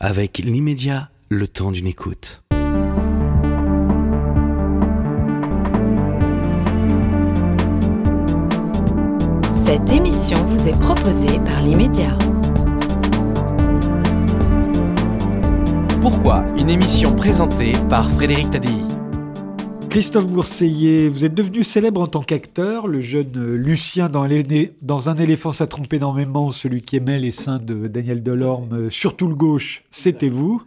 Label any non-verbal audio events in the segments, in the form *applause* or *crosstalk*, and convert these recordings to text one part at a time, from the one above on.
Avec l'immédiat, le temps d'une écoute. Cette émission vous est proposée par l'immédiat. Pourquoi une émission présentée par Frédéric Tadei? Christophe Bourseillet, vous êtes devenu célèbre en tant qu'acteur. Le jeune Lucien dans, Un éléphant, ça trompe énormément. Celui qui aimait les seins de Daniel Delorme, surtout le gauche, c'était vous.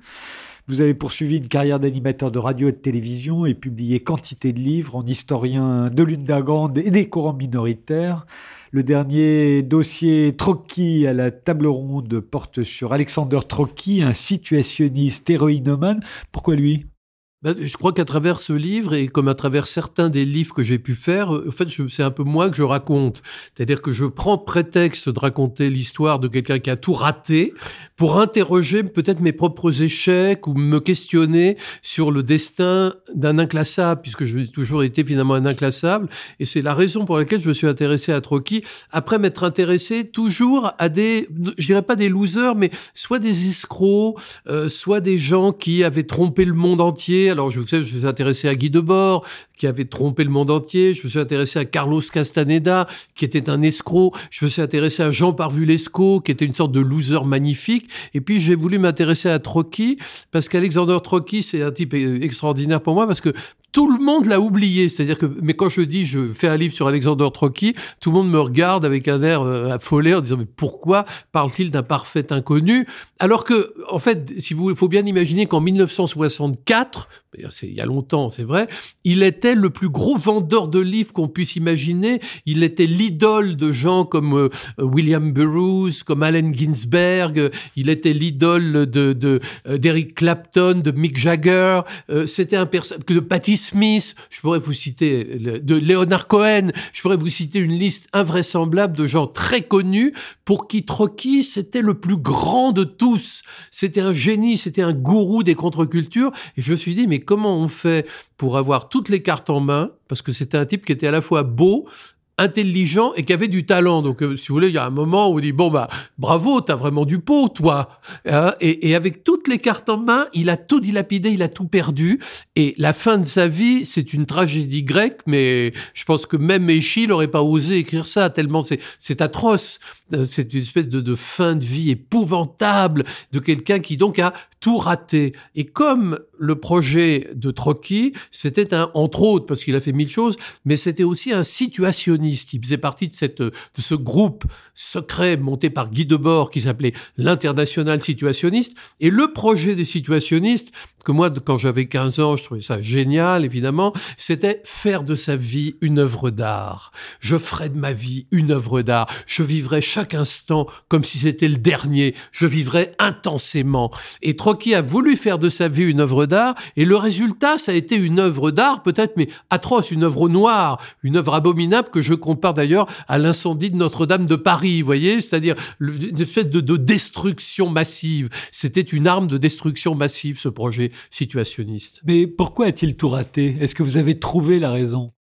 Vous avez poursuivi une carrière d'animateur de radio et de télévision et publié quantité de livres en historien de l'une grande et des courants minoritaires. Le dernier dossier Trocky à la table ronde porte sur Alexander Trocky, un situationniste héroïnomane. Pourquoi lui? Ben, je crois qu'à travers ce livre et comme à travers certains des livres que j'ai pu faire, euh, en fait, c'est un peu moi que je raconte. C'est-à-dire que je prends prétexte de raconter l'histoire de quelqu'un qui a tout raté pour interroger peut-être mes propres échecs ou me questionner sur le destin d'un inclassable, puisque j'ai toujours été finalement un inclassable. Et c'est la raison pour laquelle je me suis intéressé à Trocky, après m'être intéressé toujours à des, je dirais pas des losers, mais soit des escrocs, euh, soit des gens qui avaient trompé le monde entier alors, je, sais, je me suis intéressé à Guy Debord, qui avait trompé le monde entier. Je me suis intéressé à Carlos Castaneda, qui était un escroc. Je me suis intéressé à Jean Parvulesco, qui était une sorte de loser magnifique. Et puis, j'ai voulu m'intéresser à Trocky, parce qu'Alexander Trocky, c'est un type extraordinaire pour moi, parce que tout le monde l'a oublié. C'est-à-dire que, mais quand je dis je fais un livre sur Alexander Trocky, tout le monde me regarde avec un air euh, affolé en disant mais pourquoi parle-t-il d'un parfait inconnu? Alors que, en fait, si vous, il faut bien imaginer qu'en 1964, c'est il y a longtemps, c'est vrai, il était le plus gros vendeur de livres qu'on puisse imaginer. Il était l'idole de gens comme euh, William Burroughs, comme Allen Ginsberg. Il était l'idole de, de euh, d'Eric Clapton, de Mick Jagger. C'était un personnage de Patti Smith, je pourrais vous citer de Leonard Cohen, je pourrais vous citer une liste invraisemblable de gens très connus pour qui Trocky c'était le plus grand de tous. C'était un génie, c'était un gourou des contre-cultures. Et je me suis dit, mais comment on fait pour avoir toutes les cartes en main? Parce que c'était un type qui était à la fois beau, intelligent et qui avait du talent. Donc, euh, si vous voulez, il y a un moment où on dit bon bah bravo, t'as vraiment du pot, toi. Hein, et, avec toutes les cartes en main, il a tout dilapidé, il a tout perdu. Et la fin de sa vie, c'est une tragédie grecque, mais je pense que même Échille n'aurait pas osé écrire ça tellement c'est atroce. Euh, c'est une espèce de, fin de vie épouvantable de quelqu'un qui donc a tout raté. Et comme le projet de Trocky, c'était un, entre autres, parce qu'il a fait mille choses, mais c'était aussi un situationniste. Il faisait partie de cette, de ce groupe secret monté par Guy Debord qui s'appelait l'International Situationniste. Et le projet des situationnistes, que moi, quand j'avais 15 ans, je trouvais ça génial, évidemment, c'était faire de sa vie une œuvre d'art. Je ferai de ma vie une œuvre d'art. Je vivrai chaque instant comme si c'était le dernier. Je vivrai intensément. Et Trocky a voulu faire de sa vie une œuvre d'art, et le résultat, ça a été une œuvre d'art, peut-être, mais atroce, une œuvre noire, une œuvre abominable que je compare d'ailleurs à l'incendie de Notre-Dame de Paris, vous voyez, c'est-à-dire une espèce de, de destruction massive. C'était une arme de destruction massive, ce projet situationniste. Mais pourquoi a-t-il tout raté? Est-ce que vous avez trouvé la raison?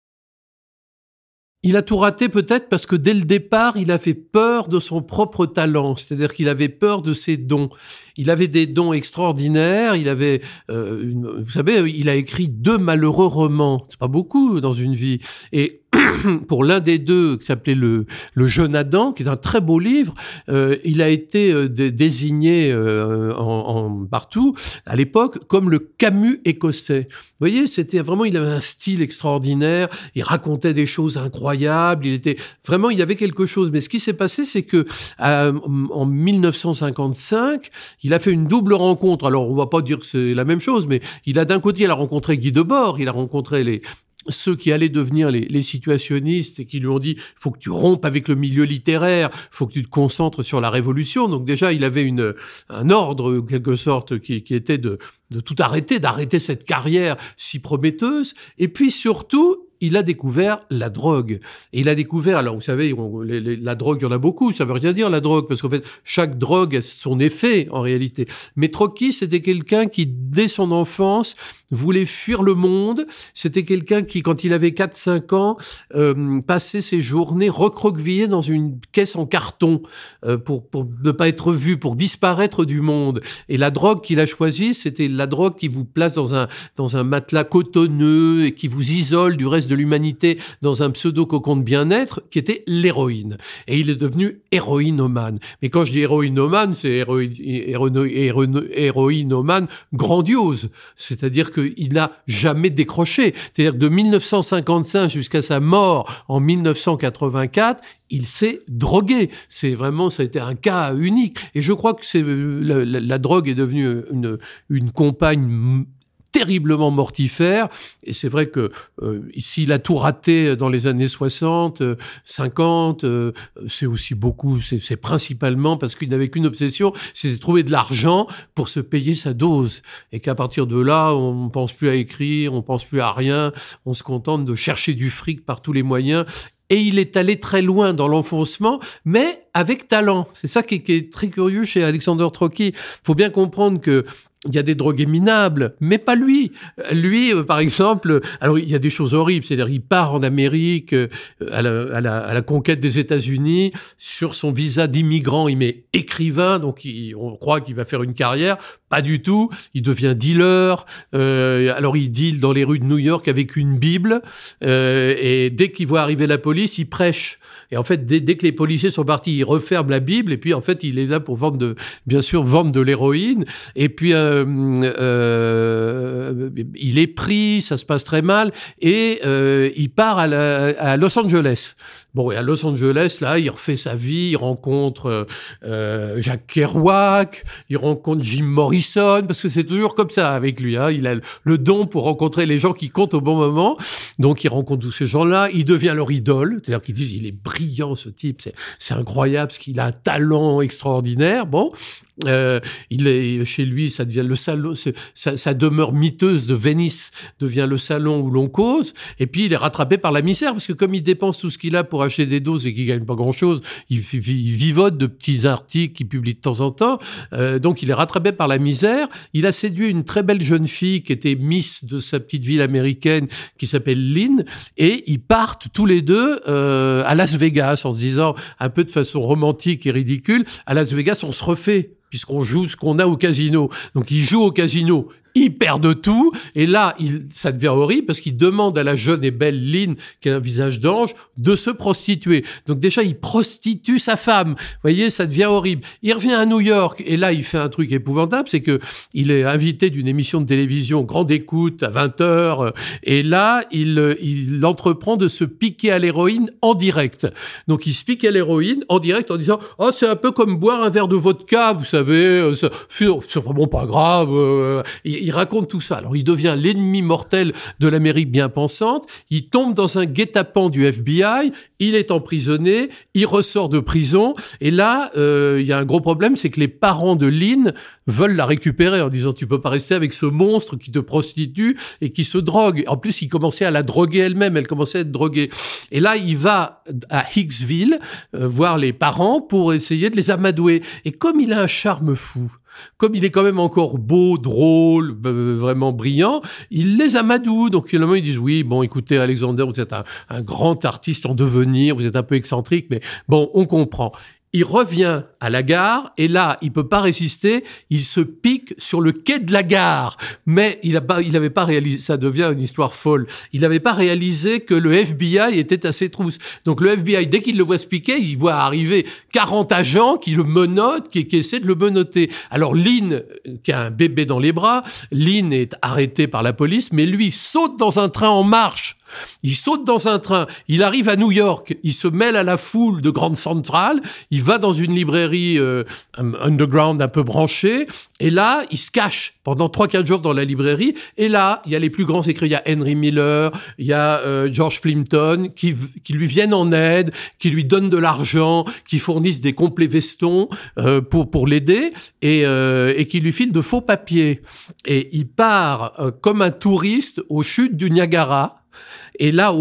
Il a tout raté peut-être parce que dès le départ, il avait peur de son propre talent, c'est-à-dire qu'il avait peur de ses dons. Il avait des dons extraordinaires, il avait, euh, vous savez, il a écrit deux malheureux romans, c'est pas beaucoup dans une vie, et *clears throat* pour l'un des deux, qui s'appelait le, le Jeune Adam, qui est un très beau livre, euh, il a été euh, désigné euh, en, partout à l'époque comme le Camus écossais. Vous voyez, c'était vraiment, il avait un style extraordinaire, il racontait des choses incroyables, il était vraiment, il y avait quelque chose. Mais ce qui s'est passé, c'est que en 1955, il a fait une double rencontre. Alors, on va pas dire que c'est la même chose, mais il a d'un côté, il a rencontré Guy Debord, il a rencontré les, ceux qui allaient devenir les, situationnistes et qui lui ont dit faut que tu rompes avec le milieu littéraire, faut que tu te concentres sur la révolution. Donc déjà, il avait une, un ordre, quelque sorte, qui, était de, de tout arrêter, d'arrêter cette carrière si prometteuse. Et puis surtout, il a découvert la drogue. Et il a découvert, alors vous savez, la drogue, il y en a beaucoup, ça veut rien dire la drogue, parce qu'en fait, chaque drogue a son effet en réalité. Mais Trocky, c'était quelqu'un qui, dès son enfance, voulait fuir le monde. C'était quelqu'un qui, quand il avait 4-5 ans, euh, passait ses journées recroquevillé dans une caisse en carton euh, pour, pour ne pas être vu, pour disparaître du monde. Et la drogue qu'il a choisie, c'était la drogue qui vous place dans un, dans un matelas cotonneux et qui vous isole du reste de l'humanité dans un pseudo-cocon de bien-être, qui était l'héroïne. Et il est devenu héroïnomane. Mais quand je dis héroïnomane, c'est héroïnomane grandiose. C'est-à-dire qu'il n'a jamais décroché. C'est-à-dire de 1955 jusqu'à sa mort en 1984, il s'est drogué. C'est vraiment, ça a été un cas unique. Et je crois que c'est la, la, drogue est devenue une, une compagne terriblement mortifère. Et c'est vrai que euh, s'il a tout raté dans les années 60, 50, euh, c'est aussi beaucoup, c'est principalement parce qu'il n'avait qu'une obsession, c'est de trouver de l'argent pour se payer sa dose. Et qu'à partir de là, on ne pense plus à écrire, on pense plus à rien, on se contente de chercher du fric par tous les moyens et il est allé très loin dans l'enfoncement, mais avec talent. C'est ça qui est, très curieux chez Alexander Trocky. Il faut bien comprendre que il y a des drogués minables, mais pas lui. Lui, euh, par exemple, alors il y a des choses horribles, c'est-à-dire il part en Amérique euh, à, la, à, la, à, la, conquête des États-Unis sur son visa d'immigrant, il met écrivain, donc on croit qu'il va faire une carrière, pas du tout. Il devient dealer. Euh, alors il deal dans les rues de New York avec une Bible, euh, et dès qu'il voit arriver la police, il prêche. Et en fait, dès, dès, que les policiers sont partis, il referme la Bible, et puis en fait, il est là pour vendre de, bien sûr, vendre de l'héroïne. Et puis euh, euh, euh, il est pris, ça se passe très mal, et euh, il part à, Los Angeles. Bon, et à Los Angeles, là, il refait sa vie, il rencontre Jacques Kerouac, il rencontre Jim Morrison, parce que c'est toujours comme ça avec lui. Hein. Il a le don pour rencontrer les gens qui comptent au bon moment. Donc, il rencontre tous ces gens-là, il devient leur idole. C'est-à-dire qu'ils disent, il est brillant, ce type, c'est incroyable, parce qu'il a un talent extraordinaire. Bon, euh, il est chez lui, ça devient le salon, sa, demeure miteuse de Venise devient le salon où l'on cause. Et puis il est rattrapé par la misère parce que comme il dépense tout ce qu'il a pour acheter des doses et qu'il gagne pas grand chose, il, vivote de petits articles qu'il publie de temps en temps. Euh, donc il est rattrapé par la misère. Il a séduit une très belle jeune fille qui était Miss de sa petite ville américaine qui s'appelle Lynn et ils partent tous les deux euh, à Las Vegas en se disant un peu de façon romantique et ridicule. À Las Vegas, on se refait puisqu'on joue ce qu'on a au casino. Donc il joue au casino il perd de tout. Et là, il, ça devient horrible parce qu'il demande à la jeune et belle Lynn, qui a un visage d'ange, de se prostituer. Donc déjà, il prostitue sa femme. Vous voyez, ça devient horrible. Il revient à New York et là, il fait un truc épouvantable, c'est que il est invité d'une émission de télévision grande écoute à 20 heures. Et là, il, il entreprend de se piquer à l'héroïne en direct. Donc il se pique à l'héroïne en direct en disant, oh, c'est un peu comme boire un verre de vodka, vous savez, euh, c'est vraiment pas grave. Euh, il raconte tout ça. Alors il devient l'ennemi mortel de l'Amérique bien pensante, il tombe dans un guet-apens du FBI, il est emprisonné, il ressort de prison, et là, euh, il y a un gros problème, c'est que les parents de Lynn veulent la récupérer en disant tu peux pas rester avec ce monstre qui te prostitue et qui se drogue. En plus, il commençait à la droguer elle-même, elle commençait à être droguée. Et là, il va à Hicksville euh, voir les parents pour essayer de les amadouer. Et comme il a un charme fou, comme il est quand même encore beau, drôle, vraiment brillant, il les amadoue. Donc finalement, ils disent oui, bon, écoutez, Alexander, vous êtes un, grand artiste en devenir, vous êtes un peu excentrique, mais bon, on comprend. Il revient à la gare et là, il peut pas résister. Il se pique sur le quai de la gare, mais il a pas, il avait pas réalisé. Ça devient une histoire folle. Il n'avait pas réalisé que le FBI était à ses trousses. Donc le FBI, dès qu'il le voit se piquer, il voit arriver 40 agents qui le menottent, qui, qui essaient de le menotter. Alors Lynn, qui a un bébé dans les bras, Lynn est arrêté par la police, mais lui saute dans un train en marche il saute dans un train, il arrive à New York, il se mêle à la foule de Grande Centrale, il va dans une librairie euh, underground un peu branchée, et là, il se cache pendant 3-4 jours dans la librairie, et là, il y a les plus grands écrivains, il y a Henry Miller, il y a euh, George Plimpton, qui, qui lui viennent en aide, qui lui donnent de l'argent, qui fournissent des complets vestons euh, pour, pour l'aider, et, et qui lui filent de faux papiers. Et il part comme un touriste aux chutes du Niagara, Et là,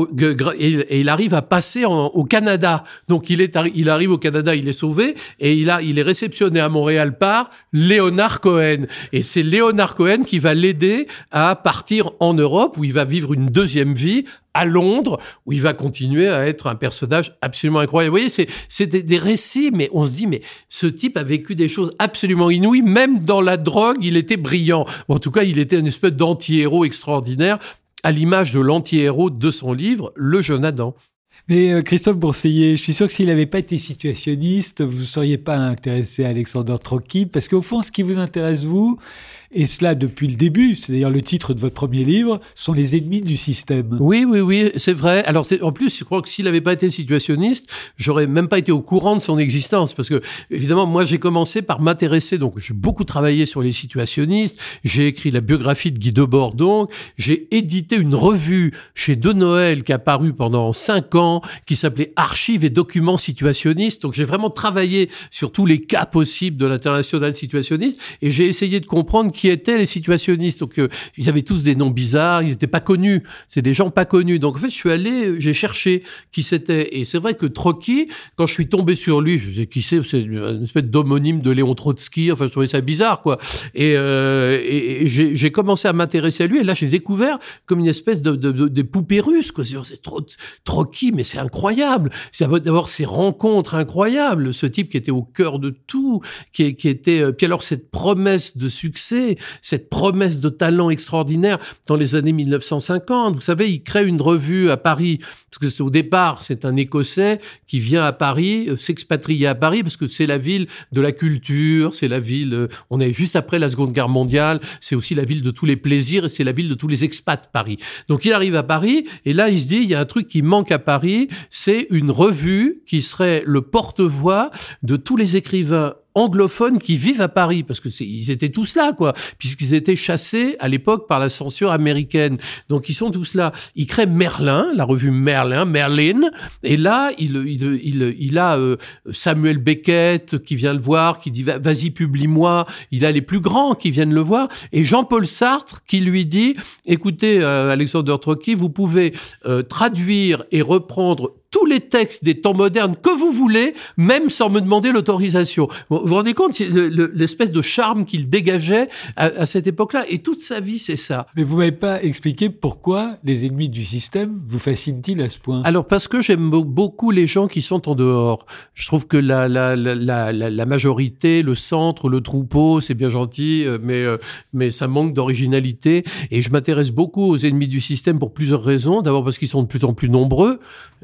il arrive à passer au Canada. Donc il est, il arrive au Canada, il est sauvé et il a, il est réceptionné à Montréal par Léonard Cohen. Et c'est Léonard Cohen qui va l'aider à partir en Europe où il va vivre une deuxième vie à Londres, où il va continuer à être un personnage absolument incroyable. Vous voyez, c'est, c'est des, récits, mais on se dit, mais ce type a vécu des choses absolument inouïes, même dans la drogue, il était brillant. en tout cas, il était une espèce d'anti-héros extraordinaire à l'image de l'anti-héros de son livre, Le jeune Adam. Mais euh, Christophe Bourseiller, je suis sûr que s'il n'avait pas été situationniste, vous ne seriez pas intéressé à Alexander Trotsky, parce qu'au fond, ce qui vous intéresse, vous, et cela depuis le début, c'est d'ailleurs le titre de votre premier livre, sont les ennemis du système. Oui, oui, oui, c'est vrai. Alors en plus, je crois que s'il n'avait pas été situationniste, j'aurais même pas été au courant de son existence, parce que évidemment, moi j'ai commencé par m'intéresser, donc j'ai beaucoup travaillé sur les situationnistes, j'ai écrit la biographie de Guy Debord, donc j'ai édité une revue chez De Noël qui a paru pendant cinq ans, qui s'appelait Archives et documents situationnistes. Donc j'ai vraiment travaillé sur tous les cas possibles de l'international situationniste, et j'ai essayé de comprendre qui étaient les situationnistes. Donc, euh, ils avaient tous des noms bizarres, ils n'étaient pas connus. C'est des gens pas connus. Donc, en fait, je suis allé, j'ai cherché qui c'était. Et c'est vrai que Trotsky, quand je suis tombé sur lui, je sais qui c'est, c'est une espèce d'homonyme de Léon Trotsky. Enfin, je trouvais ça bizarre, quoi. Et, euh, j'ai commencé à m'intéresser à lui. Et là, j'ai découvert comme une espèce de, de, de des poupées russes, quoi. C'est trop Trotsky, mais c'est incroyable. C'est d'abord ces rencontres incroyables. Ce type qui était au cœur de tout, qui, était. Euh, puis alors cette promesse de succès cette promesse de talent extraordinaire dans les années 1950. Vous savez, il crée une revue à Paris, parce que au départ, c'est un Écossais qui vient à Paris, euh, s'expatrier à Paris, parce que c'est la ville de la culture, c'est la ville, euh, on est juste après la Seconde Guerre mondiale, c'est aussi la ville de tous les plaisirs, et c'est la ville de tous les expats, Paris. Donc il arrive à Paris, et là il se dit, il y a un truc qui manque à Paris, c'est une revue qui serait le porte-voix de tous les écrivains anglophones qui vivent à Paris, parce que ils étaient tous là, quoi, puisqu'ils étaient chassés à l'époque par la censure américaine. Donc ils sont tous là. Il crée Merlin, la revue Merlin, Merlin, et là il il il, il a euh, Samuel Beckett qui vient le voir, qui dit vas-y publie-moi. Il a les plus grands qui viennent le voir, et Jean-Paul Sartre qui lui dit écoutez euh, Alexander Trotsky, vous pouvez euh, traduire et reprendre tous les textes des temps modernes que vous voulez, même sans me demander l'autorisation. Vous vous rendez compte l'espèce de charme qu'il dégageait à, cette époque-là Et toute sa vie, c'est ça. Mais vous m'avez pas expliqué pourquoi les ennemis du système vous fascinent-ils à ce point? Alors parce que j'aime beaucoup les gens qui sont en dehors. Je trouve que la, la, la, la majorité, le centre, le troupeau, c'est bien gentil, euh, mais, euh, mais ça manque d'originalité. Et je m'intéresse beaucoup aux ennemis du système pour plusieurs raisons. D'abord parce qu'ils sont de plus en plus nombreux.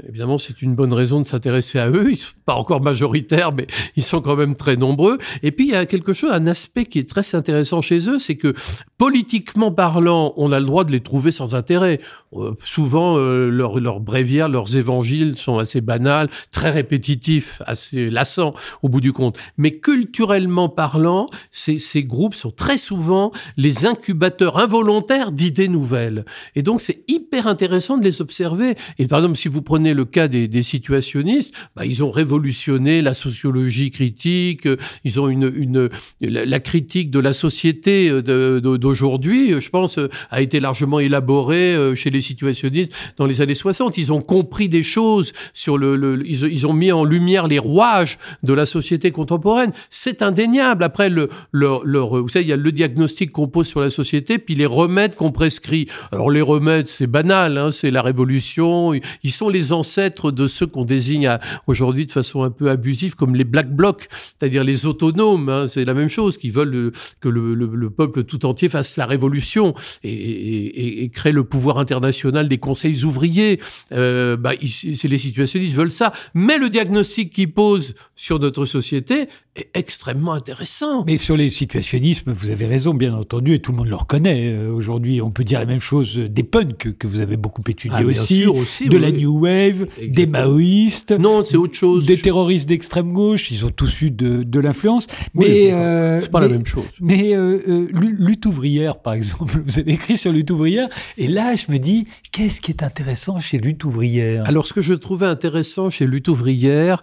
Évidemment, c'est une bonne raison de s'intéresser à eux. Ils sont pas encore majoritaires, mais ils sont quand même très nombreux. Et puis, il y a quelque chose, un aspect qui est très intéressant chez eux, c'est que politiquement parlant, on a le droit de les trouver sans intérêt. Euh, souvent, leurs leur bréviaires, leurs évangiles sont assez banals, très répétitifs, assez lassants au bout du compte. Mais culturellement parlant, ces, ces groupes sont très souvent les incubateurs involontaires d'idées nouvelles. Et donc, c'est hyper intéressant de les observer. Et par exemple, si vous prenez le cas des, situationnistes, bah, ils ont révolutionné la sociologie critique, ils ont une, une la, critique de la société euh, d'aujourd'hui, je pense, euh, a été largement élaborée euh, chez les situationnistes dans les années 60. Ils ont compris des choses sur le, ils, ont mis en lumière les rouages de la société contemporaine. C'est indéniable. Après, le, leur, vous savez, il y a le diagnostic qu'on pose sur la société, puis les remèdes qu'on prescrit. Alors les remèdes, c'est banal, hein, c'est la révolution. Ils sont les ancêtres de ceux qu'on désigne aujourd'hui de façon un peu abusive comme les black blocs, c'est-à-dire les autonomes. Hein, c'est la même chose, qui veulent que le, peuple tout entier fasse la révolution et, et, crée le pouvoir international des conseils ouvriers. Euh, bah, c'est les situationnistes veulent ça. Mais le diagnostic qu'ils posent sur notre société est extrêmement intéressant. Mais sur les situationnismes, vous avez raison, bien entendu, et tout le monde le reconnaît. Euh, aujourd'hui, on peut dire la même chose des punks que vous avez beaucoup étudié ah, aussi, aussi, de la New Wave, des maoïstes. Non, c'est autre chose. Des terroristes d'extrême gauche, ils ont tous eu de, de l'influence. Mais euh, c'est pas la même chose. Mais euh, euh, lutte ouvrière, par exemple, *laughs* vous avez écrit sur lutte ouvrière, et là, je me dis, qu'est-ce qui est intéressant chez lutte ouvrière? Alors, ce que je trouvais intéressant chez lutte ouvrière,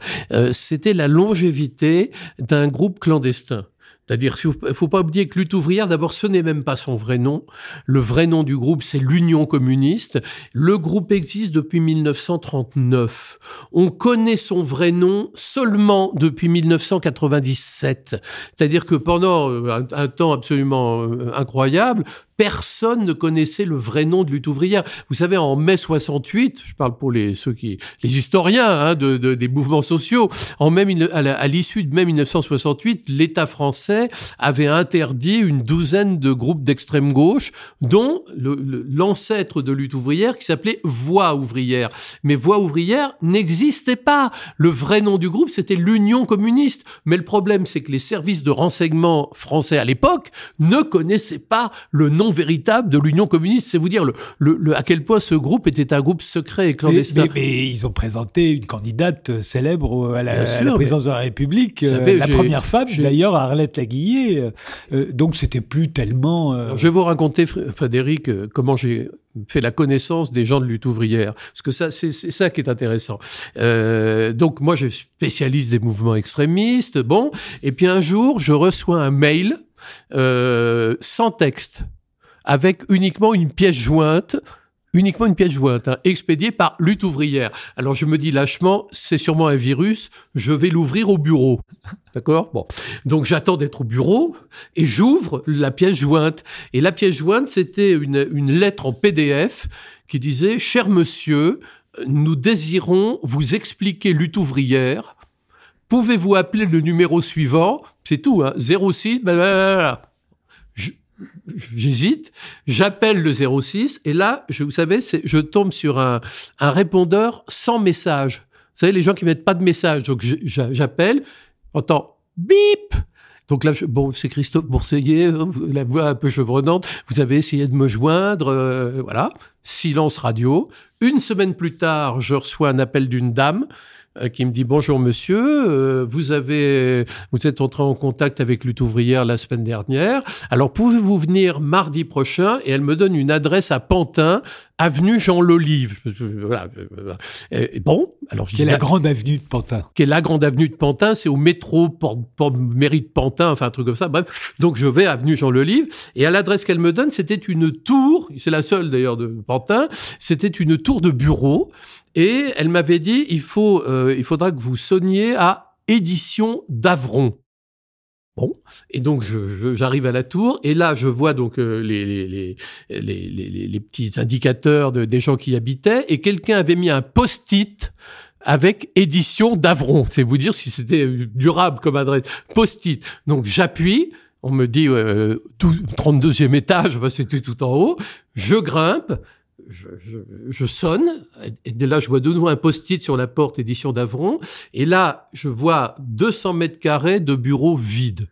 c'était la longévité d'un groupe clandestin. C'est-à-dire, il faut pas oublier que Lutte ouvrière, d'abord, ce n'est même pas son vrai nom. Le vrai nom du groupe, c'est l'Union communiste. Le groupe existe depuis 1939. On connaît son vrai nom seulement depuis 1997. C'est-à-dire que pendant un, un temps absolument euh, incroyable, personne ne connaissait le vrai nom de lutte ouvrière. Vous savez, en mai 68, je parle pour les ceux qui, les historiens hein, de, de, des mouvements sociaux, en mai, à l'issue de mai 1968, l'État français avait interdit une douzaine de groupes d'extrême gauche, dont l'ancêtre de lutte ouvrière qui s'appelait Voix ouvrière. Mais Voix ouvrière n'existait pas. Le vrai nom du groupe, c'était l'Union communiste. Mais le problème, c'est que les services de renseignement français à l'époque ne connaissaient pas le nom véritable de l'Union communiste. C'est vous dire le, le, à quel point ce groupe était un groupe secret et clandestin. Mais, ils ont présenté une candidate célèbre à la, présidence de la République, euh, la première femme d'ailleurs, Arlette Laguillet. Euh, euh, donc c'était plus tellement. je vais vous raconter, Frédéric, comment j'ai fait la connaissance des gens de lutte ouvrière, parce que ça, c'est ça qui est intéressant. donc moi, je spécialiste des mouvements extrémistes, bon, et puis un jour, je reçois un mail sans texte avec uniquement une pièce jointe uniquement une pièce jointe, hein, expédiée par lutte ouvrière. Alors je me dis lâchement, c'est sûrement un virus, je vais l'ouvrir au bureau. D'accord? Bon. Donc j'attends d'être au bureau et j'ouvre la pièce jointe. Et la pièce jointe, c'était une, une lettre en PDF qui disait Cher monsieur, nous désirons vous expliquer lutte ouvrière. Pouvez-vous appeler le numéro suivant? C'est tout, hein 06, blablabla j'hésite, j'appelle le 06 et là, je, vous savez, je tombe sur un, répondeur sans message. Vous savez, les gens qui mettent pas de message. Donc j'appelle, entends bip. Donc là, bon, c'est Christophe Bourseillet, la voix un peu chevronnante. Vous avez essayé de me joindre, euh, voilà. Silence radio. Une semaine plus tard, je reçois un appel d'une dame qui me dit bonjour monsieur, euh, vous avez vous êtes entré en contact avec Lutte ouvrière la semaine dernière. Alors pouvez-vous venir mardi prochain? Et elle me donne une adresse à Pantin, avenue Jean Lolive. Voilà. bon, alors je Quelle est la grande avenue de Pantin Quelle est la grande avenue de Pantin C'est au métro port, mairie de Pantin, enfin un truc comme ça. Bref, donc je vais avenue Jean Lolive et à l'adresse qu'elle me donne, c'était une tour. C'est la seule d'ailleurs de Pantin. C'était une tour de bureau et elle m'avait dit, il faut, euh, il faudra que vous sonniez à édition d'Avron. Bon, et donc j'arrive à la tour et là je vois donc euh, les, les, les, les, petits indicateurs de, des gens qui y habitaient et quelqu'un avait mis un post-it avec édition d'Avron. C'est vous dire si c'était durable comme adresse. Post-it. Donc j'appuie, on me dit euh, 32e étage, bah, c'était tout en haut. Je grimpe, je, je, je, sonne, et dès là, je vois de nouveau un post-it sur la porte édition d'Avron, et là, je vois 200 mètres carrés de bureaux vides.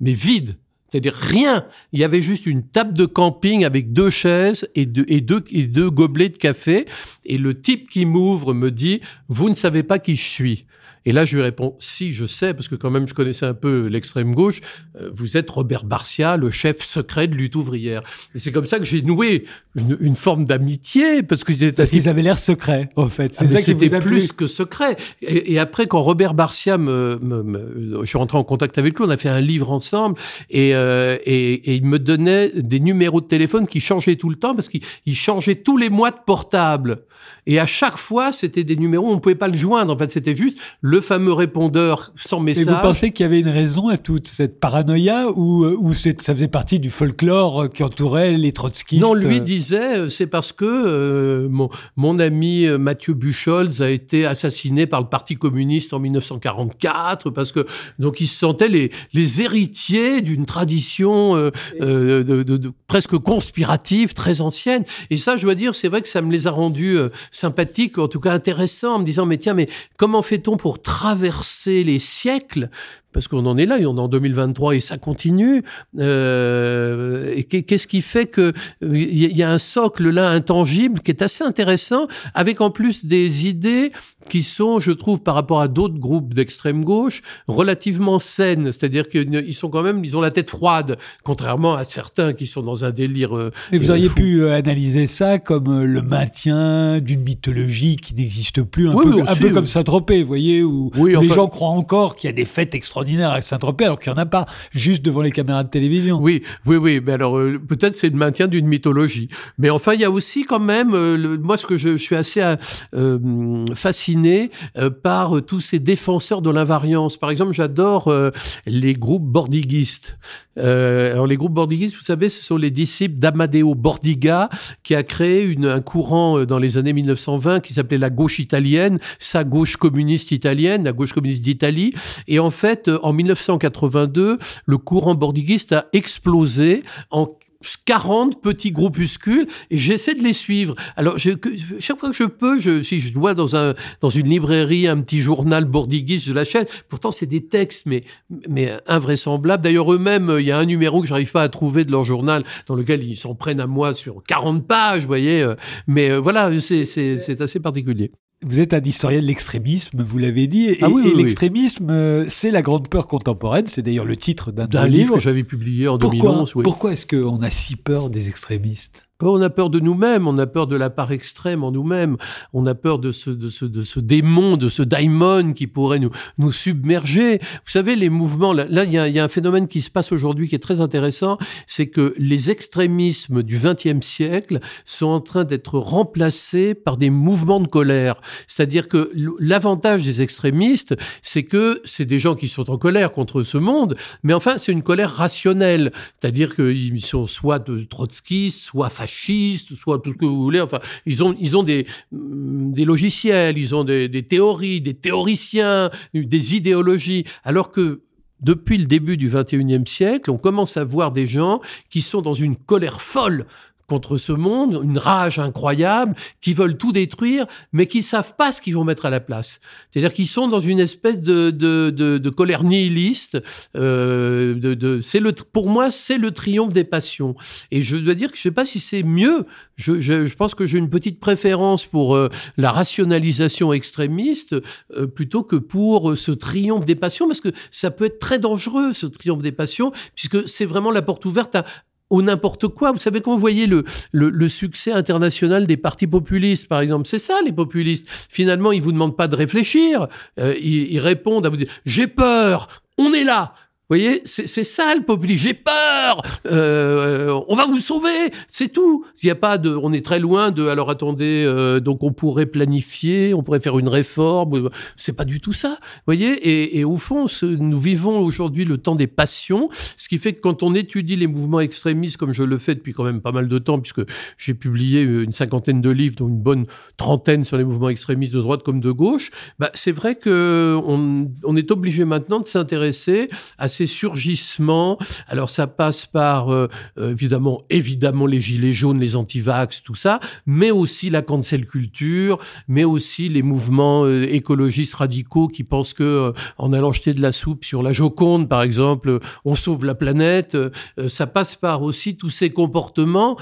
Mais vides c'est-à-dire rien. Il y avait juste une table de camping avec deux chaises et deux, et deux, et deux gobelets de café. Et le type qui m'ouvre me dit, vous ne savez pas qui je suis. Et là, je lui réponds, si, je sais, parce que quand même, je connaissais un peu l'extrême gauche, euh, vous êtes Robert Barcia, le chef secret de lutte ouvrière. Et c'est comme ça que j'ai noué une, une forme d'amitié, parce que Parce qu'ils avaient l'air secrets, en fait. C'est ah, ça qui C'était plus que secret. Et, et, après, quand Robert Barcia me, me, je suis rentré en contact avec lui, on a fait un livre ensemble, et, euh, et, et, il me donnait des numéros de téléphone qui changeaient tout le temps, parce qu'il changeait tous les mois de portable. Et à chaque fois, c'était des numéros, on ne pouvait pas le joindre. En fait, c'était juste le fameux répondeur sans message. Et vous pensez qu'il y avait une raison à toute cette paranoïa ou, euh, ou ça faisait partie du folklore qui entourait les trotskistes Non, lui disait, euh, c'est parce que euh, mon, mon, ami Mathieu Buchholz a été assassiné par le Parti communiste en 1944, parce que donc il se sentait les, les héritiers d'une tradition euh, de, de, de, presque conspirative, très ancienne. Et ça, je dois dire, c'est vrai que ça me les a rendus sympathique, en tout cas intéressant, en me disant, mais tiens, mais comment fait-on pour traverser les siècles parce qu'on en est là, et on est en 2023 et ça continue. Euh, et qu'est-ce qui fait que il y a un socle là intangible qui est assez intéressant, avec en plus des idées qui sont, je trouve, par rapport à d'autres groupes d'extrême gauche, relativement saines. C'est-à-dire qu'ils sont quand même, ils ont la tête froide, contrairement à certains qui sont dans un délire. Euh, Mais vous auriez pu analyser ça comme le maintien d'une mythologie qui n'existe plus, un, peu, un peu comme Saint-Tropez, vous voyez, où, les gens croient encore qu'il y a des fêtes extraordinaires à Saint-Tropez, alors qu'il n'y en a pas, juste devant les caméras de télévision. Oui, oui, oui. Mais alors, euh, peut-être c'est le maintien d'une mythologie. Mais enfin, il y a aussi quand même, euh, moi, ce que je, suis assez euh, fasciné par tous ces défenseurs de l'invariance. Par exemple, j'adore les groupes bordiguistes. Alors, les groupes bordiguistes, vous savez, ce sont les disciples d'Amadeo Bordiga, qui a créé une, un courant dans les années 1920 qui s'appelait la gauche italienne, sa gauche communiste italienne, la gauche communiste d'Italie. Et en fait, en 1982, le courant bordiguiste a explosé en 40 petits groupuscules et j'essaie de les suivre. Alors, je, chaque fois que je peux, je, si je dois dans un dans une librairie un petit journal bordiguiste, je l'achète. Pourtant, c'est des textes, mais mais invraisemblables. D'ailleurs, eux-mêmes, il y a un numéro que j'arrive pas à trouver de leur journal dans lequel ils s'en prennent à moi sur 40 pages, vous voyez. Euh. Mais euh, voilà, c'est c'est assez particulier. Vous êtes un historien de l'extrémisme, vous l'avez dit, et, ah l'extrémisme, euh, c'est la grande peur contemporaine. C'est d'ailleurs le titre d'un livre que j'avais publié en pourquoi, 2011. Pourquoi est-ce qu'on a si peur des extrémistes? On a peur de nous-mêmes, on a peur de la part extrême en nous-mêmes, on a peur de ce, de, ce, de ce démon, de ce daimon qui pourrait nous, nous submerger. Vous savez, les mouvements, là, il y, y, a un phénomène qui se passe aujourd'hui qui est très intéressant, c'est que les extrémismes du XXe siècle sont en train d'être remplacés par des mouvements de colère. C'est-à-dire que l'avantage des extrémistes, c'est que c'est des gens qui sont en colère contre ce monde, mais enfin, c'est une colère rationnelle. C'est-à-dire qu'ils sont soit de trotskistes, soit fascistes, soit tout ce que vous voulez. Enfin, ils ont, ils ont des, mm, des logiciels, ils ont des, des théories, des théoriciens, des idéologies, alors que depuis le début du 21e siècle, on commence à voir des gens qui sont dans une colère folle contre ce monde, une rage incroyable, qui veulent tout détruire, mais qui savent pas ce qu'ils vont mettre à la place. C'est-à-dire qu'ils sont dans une espèce de, de, de, de colère nihiliste. Euh, de, de c'est le, pour moi, c'est le triomphe des passions. Et je dois dire que je sais pas si c'est mieux. Je, je, je, pense que j'ai une petite préférence pour euh, la rationalisation extrémiste euh, plutôt que pour euh, ce triomphe des passions, parce que ça peut être très dangereux, ce triomphe des passions, puisque c'est vraiment la porte ouverte à au n'importe quoi. Vous savez, quand vous voyez le, le, succès international des partis populistes, par exemple, c'est ça, les populistes. Finalement, ils vous demandent pas de réfléchir. Euh, ils, ils, répondent à vous dire, j'ai peur, on est là. Vous voyez, c'est ça le populisme. J'ai peur. Euh, on va vous sauver. C'est tout. Il n'y a pas de. On est très loin de. Alors attendez. Euh, donc on pourrait planifier. On pourrait faire une réforme. C'est pas du tout ça. Vous voyez. Et, au fond, nous vivons aujourd'hui le temps des passions. Ce qui fait que quand on étudie les mouvements extrémistes, comme je le fais depuis quand même pas mal de temps, puisque j'ai publié une cinquantaine de livres, dont une bonne trentaine sur les mouvements extrémistes de droite comme de gauche, bah, c'est vrai que on, on est obligé maintenant de s'intéresser à ces surgissements. Alors ça passe par euh, euh, évidemment, évidemment les gilets jaunes, les antivax, tout ça, mais aussi la cancel culture, mais aussi les mouvements euh, écologistes radicaux qui pensent que en allant jeter de la soupe sur la Joconde, par exemple, on sauve la planète. ça passe par aussi tous ces comportements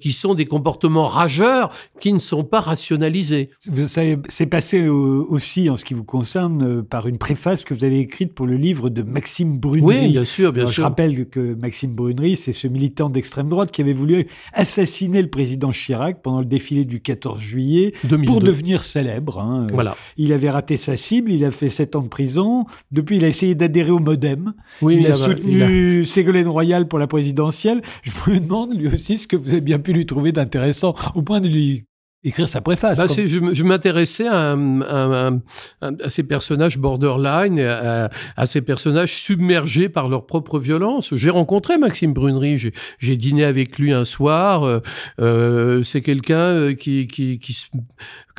qui sont des comportements rageurs qui ne sont pas rationalisés. C'est passé aussi en ce qui vous concerne par une préface que vous avez écrite pour le livre de Maxime Oui, bien sûr, bien sûr. Je rappelle que Maxime Brunery, c'est ce militant d'extrême droite qui avait voulu assassiner le président Chirac pendant le défilé du 14 juillet pour devenir célèbre. Hein. Voilà. Il avait raté sa cible, il a fait sept ans de prison. Depuis, il a essayé d'adhérer au MoDem. Oui, il, a, soutenu Ségolène Royal pour la présidentielle. Je me demande lui aussi ce que vous avez bien pu lui trouver d'intéressant au point de lui écrire sa préface. Bah, je, je m'intéressais à, à, à, ces personnages borderline, à, à, ces personnages submergés par leur propre violence. J'ai rencontré Maxime Brunery, j'ai dîné avec lui un soir. Euh, euh c'est quelqu'un euh, qui, qui, qui,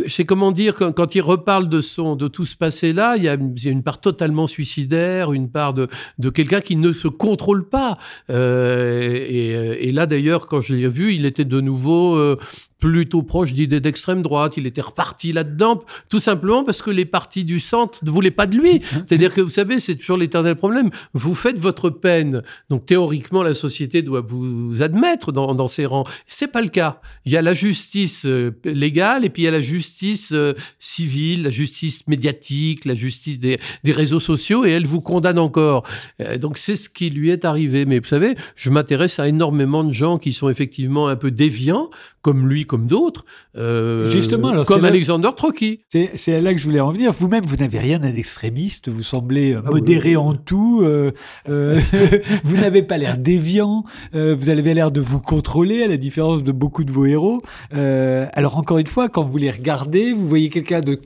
c'est comment dire quand, il reparle de son de tout ce passé-là, il il y a une part totalement suicidaire, une part de, de quelqu'un qui ne se contrôle pas. Euh, et, et, là d'ailleurs, quand je l'ai vu, il était de nouveau euh, plutôt proche d'idées d'extrême droite. Il était reparti là-dedans, tout simplement parce que les partis du centre ne voulaient pas de lui. C'est-à-dire que vous savez, c'est toujours l'éternel problème. Vous faites votre peine, donc théoriquement la société doit vous admettre dans, dans ses rangs. C'est pas le cas. Il y a la justice euh, légale et puis il y a la justice euh, civile, la justice médiatique, la justice des, des réseaux sociaux et elle vous condamne encore. Euh, donc c'est ce qui lui est arrivé. Mais vous savez, je m'intéresse à énormément de gens qui sont effectivement un peu déviants, comme lui, comme d'autres, euh, Justement, alors, comme Alexander Trotsky. C'est là que je voulais en venir. Vous-même, vous n'avez rien d'extrémiste. Vous semblez euh, modéré en tout. *laughs* vous n'avez pas l'air déviant. vous avez l'air de vous contrôler, à la différence de beaucoup de vos héros. Alors encore une fois, quand vous les regardez, vous voyez quelqu'un de,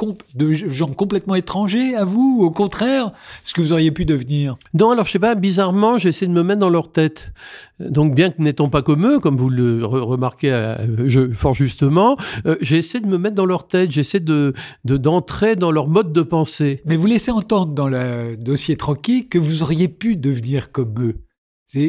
gens complètement étrangers à vous, ou au contraire, ce que vous auriez pu devenir? Non, alors je sais pas, bizarrement, j'essaie de me mettre dans leur tête. Donc bien que n'étant pas comme eux, comme vous le re- remarquez euh, je, fort justement, euh, j'essaie de me mettre dans leur tête, j'essaie de de- d'entrer dans leur mode de pensée. Mais vous laissez entendre dans le dossier tranquille que vous auriez pu devenir comme eux.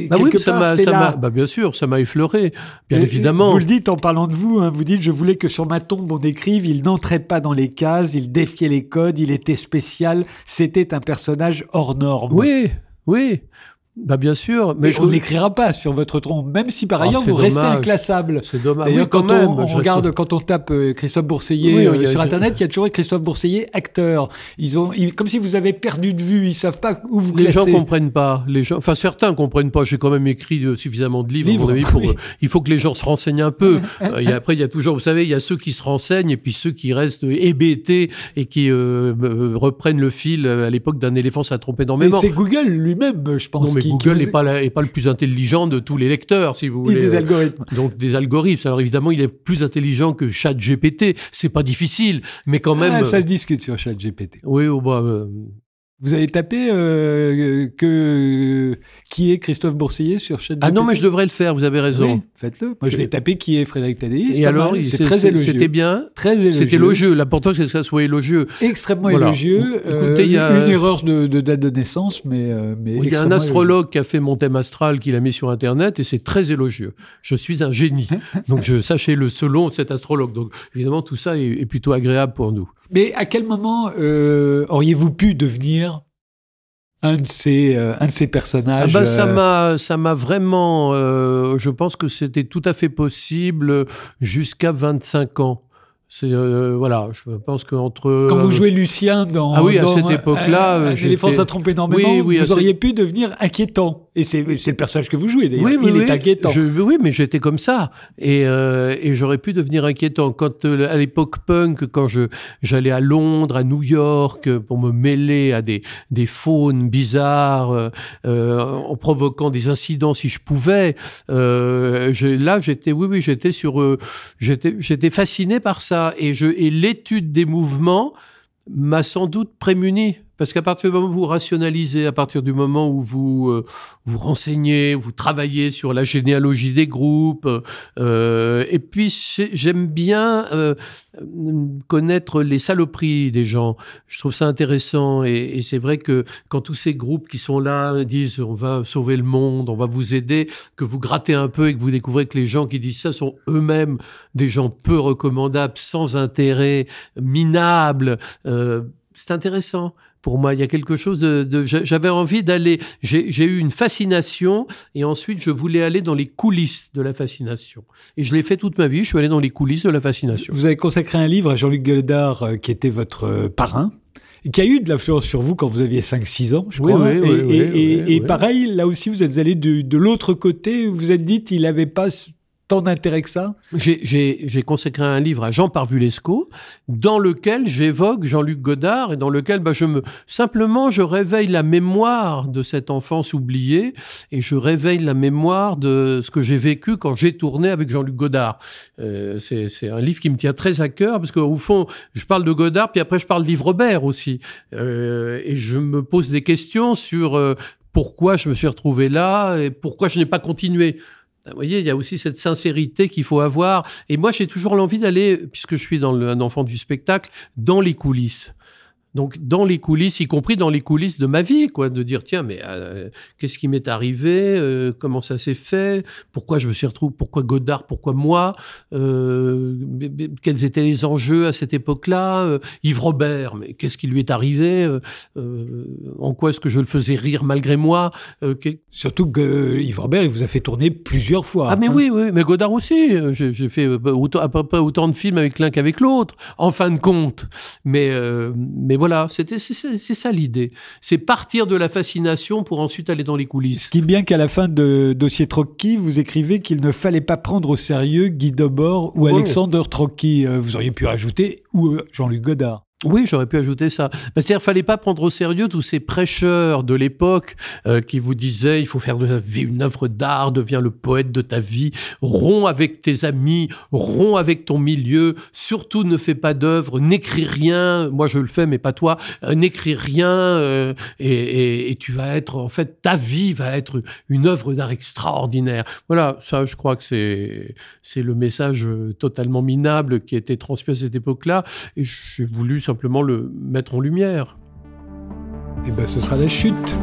Bah oui, ça m'a, bah bien sûr, ça m'a effleuré, bien Et- évidemment. Vous le dites en parlant de vous, hein, vous dites je voulais que sur ma tombe on écrive il n'entrait pas dans les cases, il défiait les codes, il était spécial, c'était un personnage hors norme. Oui, oui, bah bien sûr, mais mais je on ne l'écrira pas sur votre tombe, même si par Ah, ailleurs vous restez dommage. inclassable. c'est dommage. D'ailleurs, Oui, quand, on, on regarde, quand on tape euh, Christophe Bourseiller Oui, euh, a- sur Internet, il y a toujours Christophe Bourseiller acteur. Ils ont, ils- comme si vous avez perdu de vue, ils savent pas où vous Les classer. gens comprennent pas. Les gens, enfin certains comprennent pas. J'ai quand même écrit euh, suffisamment de livres. à Livres, mon avis, pour, il faut que les gens se renseignent un peu. *laughs* Et après, il y a toujours, vous savez, il y a ceux qui se renseignent et puis ceux qui restent hébétés et qui euh, reprennent le fil à l'époque d'un éléphant, ça trompe Mais énormément. c'est Google lui-même, je pense. Non, mais qui- Google vous- n'est pas, la- est pas le plus intelligent de tous les lecteurs, si vous et voulez. des Euh, algorithmes. Donc des algorithmes. Alors évidemment, il est plus intelligent que ChatGPT. C'est pas difficile, mais quand même. Ah, ça euh, se discute sur ChatGPT. Oui, oh, bah, euh, Vous avez tapé euh, que qui est Christophe Bourseiller sur ChatGPT Ah non, mais je devrais le faire. Vous avez raison. Oui, faites-le. Moi, je l'ai tapé qui est Frédéric Tadei. Et alors, c'est très élogieux. c'était bien. Très élogieux. C'était élogieux. L'important, c'est que ça soit élogieux. Extrêmement Voilà. élogieux. Écoutez, Euh, il y a- une erreur de, de date de naissance, mais, euh, mais Il y a un astrologue qui a fait mon thème astral qu'il a mis sur Internet et c'est très élogieux. Je suis un génie. *laughs* Donc, je sachez-le selon cet astrologue. Donc, évidemment, tout ça est, est plutôt agréable pour nous. Mais à quel moment euh, auriez-vous pu devenir un de ces, euh, un de ces Ah personnages bah, ça euh, m'a, ça m'a vraiment. euh, je pense que c'était tout à fait possible jusqu'à 25 ans. C'est euh, voilà, je pense qu'entre Quand vous jouez Lucien dans. Ah oui, à cette époque-là, un- un euh, éléphant, j'étais- ça trompe énormément. Oui, oui, vous cette- auriez pu devenir inquiétant. Et c'est c'est le personnage que vous jouez d'ailleurs. Oui, oui, Il oui. est inquiétant. Je- oui, mais j'étais comme ça. Et, euh, et j'aurais pu devenir inquiétant. Quand, euh, à l'époque punk, quand je, j'allais à Londres, à New York, euh, pour me mêler à des, des faunes bizarres, euh, euh, en provoquant des incidents si je pouvais, euh, là, j'étais, oui, oui, j'étais sur, euh, j'étais, j'étais fasciné par ça. Et je, et l'étude des mouvements m'a sans doute prémuni. Parce qu'à partir du moment où vous rationalisez, à partir du moment où vous euh, vous renseignez, vous travaillez sur la généalogie des groupes, euh, et puis j'aime bien euh, connaître les saloperies des gens. Je trouve ça intéressant, et, et c'est vrai que quand tous ces groupes qui sont là disent on va sauver le monde, on va vous aider, que vous grattez un peu et que vous découvrez que les gens qui disent ça sont eux-mêmes des gens peu recommandables, sans intérêt, minables. euh, c'est intéressant pour moi. Il y a quelque chose de. de- j'a- J'avais envie d'aller. J'ai eu une fascination et ensuite je voulais aller dans les coulisses de la fascination. Et je l'ai fait toute ma vie. Je suis allé dans les coulisses de la fascination. Vous avez consacré un livre à Jean-Luc Gueldard, euh, qui était votre euh, parrain, et qui a eu de l'influence sur vous quand vous aviez 5-6 ans, je Oui, crois. oui, et oui, et- et- et pareil, là aussi, vous êtes allé de, de l'autre côté, vous vous êtes dit qu'il n'avait pas tant d'intérêt que ça J'ai- consacré un livre à Jean Parvulesco, dans lequel j'évoque Jean-Luc Godard et dans lequel bah, je me simplement je réveille la mémoire de cette enfance oubliée et je réveille la mémoire de ce que j'ai vécu quand j'ai tourné avec Jean-Luc Godard. Euh, C'est c'est un livre qui me tient très à cœur parce qu'au fond, je parle de Godard puis après je parle d'Yves Robert aussi Euh, et je me pose des questions sur euh, pourquoi je me suis retrouvé là et pourquoi je n'ai pas continué. Vous voyez, il y a aussi cette sincérité qu'il faut avoir. Et moi, j'ai toujours l'envie d'aller, puisque je suis dans le, un enfant du spectacle, dans les coulisses. Donc dans les coulisses, y compris dans les coulisses de ma vie, quoi, de dire tiens mais euh, qu'est-ce qui m'est arrivé, euh, comment ça s'est fait, pourquoi je me suis retrouvé, pourquoi Godard, pourquoi moi, euh, quels étaient les enjeux à cette époque-là, Yves Robert, mais qu'est-ce qui lui est arrivé, en quoi est-ce que je le faisais rire malgré moi. Surtout que Yves Robert il vous a fait tourner plusieurs fois. Ah mais hein. oui oui, mais Godard aussi, j'ai fait autant, à peu près autant de films avec l'un qu'avec l'autre, en fin de compte, mais mais voilà, c'était c'est ça l'idée. C'est partir de la fascination pour ensuite aller dans les coulisses. Ce qui est bien qu'à la fin de Dossier Trocky, vous écrivez qu'il ne fallait pas prendre au sérieux Guy Debord ou Alexandre Trocky. Euh, vous auriez pu rajouter ou Jean-Luc Godard? Oui, j'aurais pu ajouter ça. C'est-à-dire, fallait pas prendre au sérieux tous ces prêcheurs de l'époque euh, qui vous disaient il faut faire de la vie une œuvre d'art, deviens le poète de ta vie, romps avec tes amis, romps avec ton milieu, surtout ne fais pas d'œuvre, n'écris rien. Moi, je le fais, mais pas toi. Euh, n'écris rien euh, et, et, et, tu vas être en fait ta vie va être une œuvre d'art extraordinaire. Voilà, ça, je crois que c'est c'est le message totalement minable qui a été transmis à cette époque-là. Et j'ai voulu simplement le mettre en lumière. Et eh ben ce sera la chute.